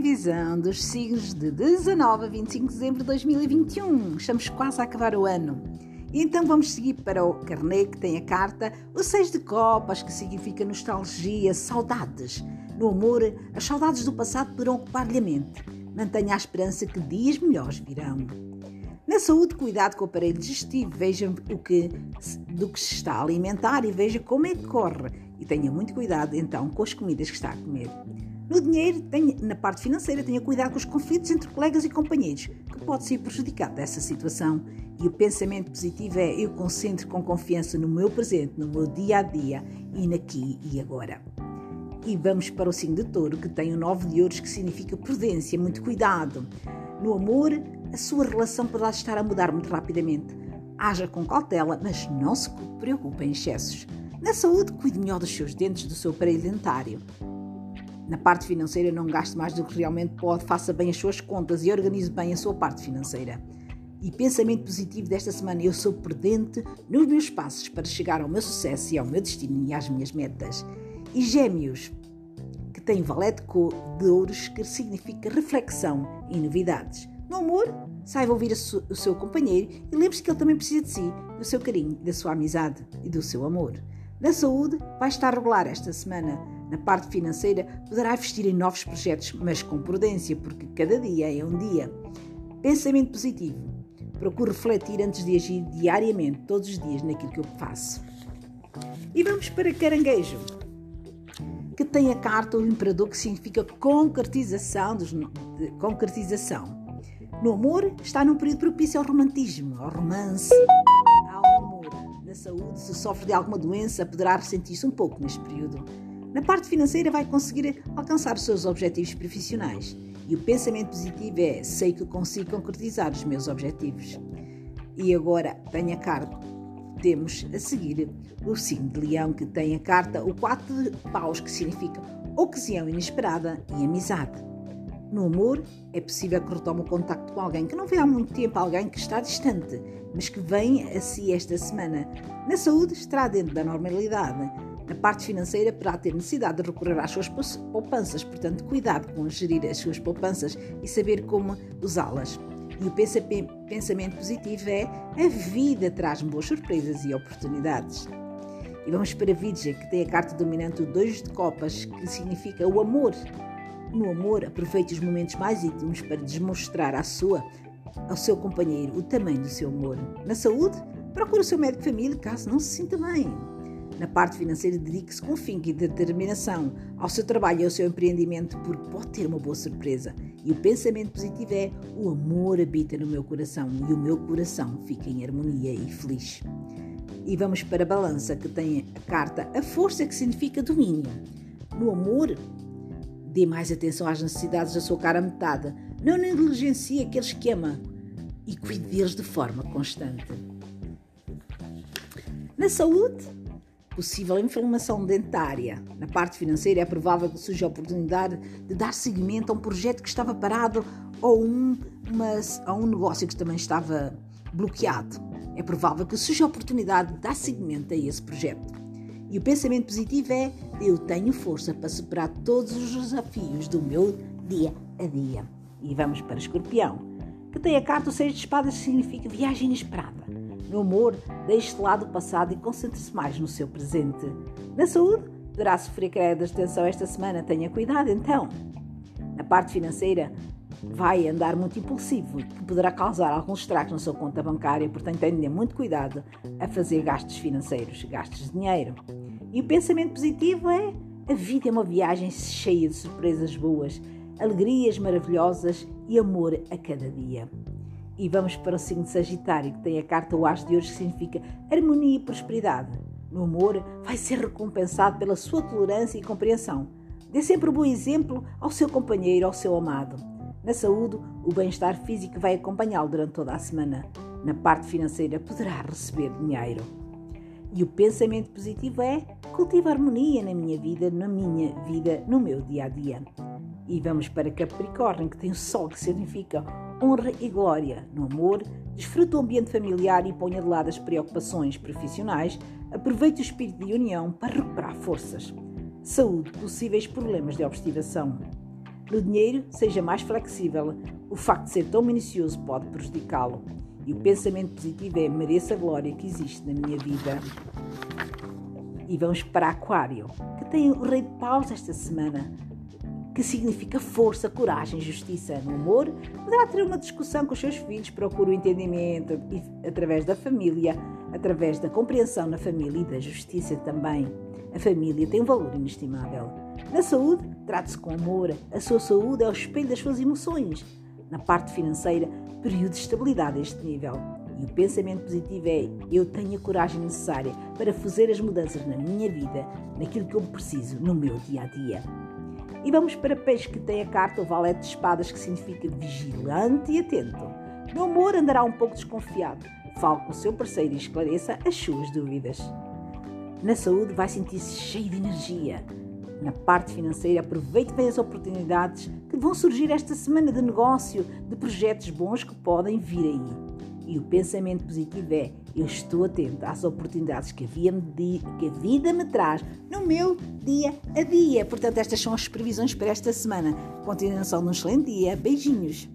previsão dos signos de 19 a 25 de dezembro de 2021. Estamos quase a acabar o ano. Então vamos seguir para o carnê que tem a carta o Seis de Copas, que significa nostalgia, saudades. No amor, as saudades do passado poderão ocupar-lhe a mente. Mantenha a esperança que dias melhores virão. Na saúde, cuidado com o aparelho digestivo, veja o que, do que se está a alimentar e veja como é que corre. E tenha muito cuidado então com as comidas que está a comer. No dinheiro, tenha, na parte financeira, tenha cuidado com os conflitos entre colegas e companheiros, que pode ser prejudicado dessa situação. E o pensamento positivo é eu concentro com confiança no meu presente, no meu dia a dia e naqui e agora. E vamos para o signo de touro, que tem o nove de ouros, que significa prudência, muito cuidado. No amor, a sua relação poderá estar a mudar muito rapidamente. Haja com cautela, mas não se preocupe em excessos. Na saúde, cuide melhor dos seus dentes, do seu aparelho dentário. Na parte financeira, não gaste mais do que realmente pode, faça bem as suas contas e organize bem a sua parte financeira. E pensamento positivo desta semana: eu sou prudente nos meus passos para chegar ao meu sucesso e ao meu destino e às minhas metas. E Gêmeos, que tem valete de ouros, que significa reflexão e novidades. No amor, saiba ouvir o seu companheiro e lembre-se que ele também precisa de si, do seu carinho, da sua amizade e do seu amor. Na saúde, vai estar regular esta semana na parte financeira, poderá investir em novos projetos, mas com prudência, porque cada dia é um dia. Pensamento positivo. Procuro refletir antes de agir diariamente, todos os dias, naquilo que eu faço. E vamos para caranguejo, que tem a carta do imperador, que significa concretização. Dos, concretização. No amor, está num período propício ao romantismo, ao romance, ao amor. Na saúde, se sofre de alguma doença, poderá ressentir-se um pouco neste período. Na parte financeira, vai conseguir alcançar os seus objetivos profissionais. E o pensamento positivo é: sei que consigo concretizar os meus objetivos. E agora tenho a carta. Temos a seguir o signo de Leão, que tem a carta o 4 de paus, que significa ocasião inesperada e amizade. No amor, é possível que retome o contacto com alguém que não vê há muito tempo, alguém que está distante, mas que vem a si esta semana. Na saúde, estará dentro da normalidade na parte financeira, poderá ter necessidade de recorrer às suas poupanças, portanto, cuidado com gerir as suas poupanças e saber como usá-las. E o pensamento positivo é a vida traz-me boas surpresas e oportunidades. E vamos para Vidja, que tem a carta dominante o 2 de copas, que significa o amor. No amor, aproveite os momentos mais íntimos para demonstrar à sua, ao seu companheiro o tamanho do seu amor. Na saúde, procure o seu médico de família caso não se sinta bem. Na parte financeira, dedique-se com finco e determinação ao seu trabalho e ao seu empreendimento, porque pode ter uma boa surpresa. E o pensamento positivo é: o amor habita no meu coração e o meu coração fica em harmonia e feliz. E vamos para a balança, que tem a carta A Força, que significa domínio. No amor, dê mais atenção às necessidades da sua cara metade. Não negligencie aqueles que ama e cuide deles de forma constante. Na saúde, possível inflamação dentária. Na parte financeira, é provável que surja a oportunidade de dar seguimento a um projeto que estava parado ou um, uma, a um negócio que também estava bloqueado. É provável que surja a oportunidade de dar seguimento a esse projeto. E o pensamento positivo é: eu tenho força para superar todos os desafios do meu dia a dia. E vamos para Escorpião, que tem a carta Seis de Espadas, significa viagem inesperada. No amor, deixe de lado o passado e concentre-se mais no seu presente. Na saúde, poderá sofrer quedas de tensão esta semana, tenha cuidado então. Na parte financeira, vai andar muito impulsivo, que poderá causar alguns estragos na sua conta bancária, portanto tenha muito cuidado a fazer gastos financeiros, gastos de dinheiro. E o pensamento positivo é: a vida é uma viagem cheia de surpresas boas, alegrias maravilhosas e amor a cada dia. E vamos para o signo de Sagitário, que tem a carta O As de hoje, que significa harmonia e prosperidade. No amor, vai ser recompensado pela sua tolerância e compreensão. Dê sempre um bom exemplo ao seu companheiro, ao seu amado. Na saúde, o bem-estar físico vai acompanhá-lo durante toda a semana. Na parte financeira, poderá receber dinheiro. E o pensamento positivo é cultivar harmonia na minha vida, na minha vida, no meu dia a dia. E vamos para Capricórnio, que tem o Sol, que significa honra e glória. No amor, desfrute o ambiente familiar e ponha de lado as preocupações profissionais. Aproveite o espírito de união para recuperar forças. Saúde, possíveis problemas de obstivação. No dinheiro, seja mais flexível. O facto de ser tão minucioso pode prejudicá-lo. E o pensamento positivo é mereça a glória que existe na minha vida. E vamos para Aquário, que tem o Rei de Paus esta semana, que significa força, coragem, justiça. No amor, poderá ter uma discussão com os seus filhos, procura o entendimento através da família, através da compreensão na família e da justiça também. A família tem um valor inestimável. Na saúde, trate-se com amor. A sua saúde é o espelho das suas emoções. Na parte financeira, período de estabilidade a este nível. E o pensamento positivo é: eu tenho a coragem necessária para fazer as mudanças na minha vida, naquilo que eu preciso, no meu dia a dia. E vamos para peixe que tem a carta o valete de espadas, que significa vigilante e atento. No amor andará um pouco desconfiado. Fale com o seu parceiro e esclareça as suas dúvidas. Na saúde vai sentir-se cheio de energia. Na parte financeira, aproveite bem as oportunidades que vão surgir esta semana de negócio, de projetos bons que podem vir aí. E o pensamento positivo é: eu estou atento às oportunidades que a, que a vida me traz no meu dia a dia. Portanto, estas são as previsões para esta semana. Continuação de um excelente dia. Beijinhos.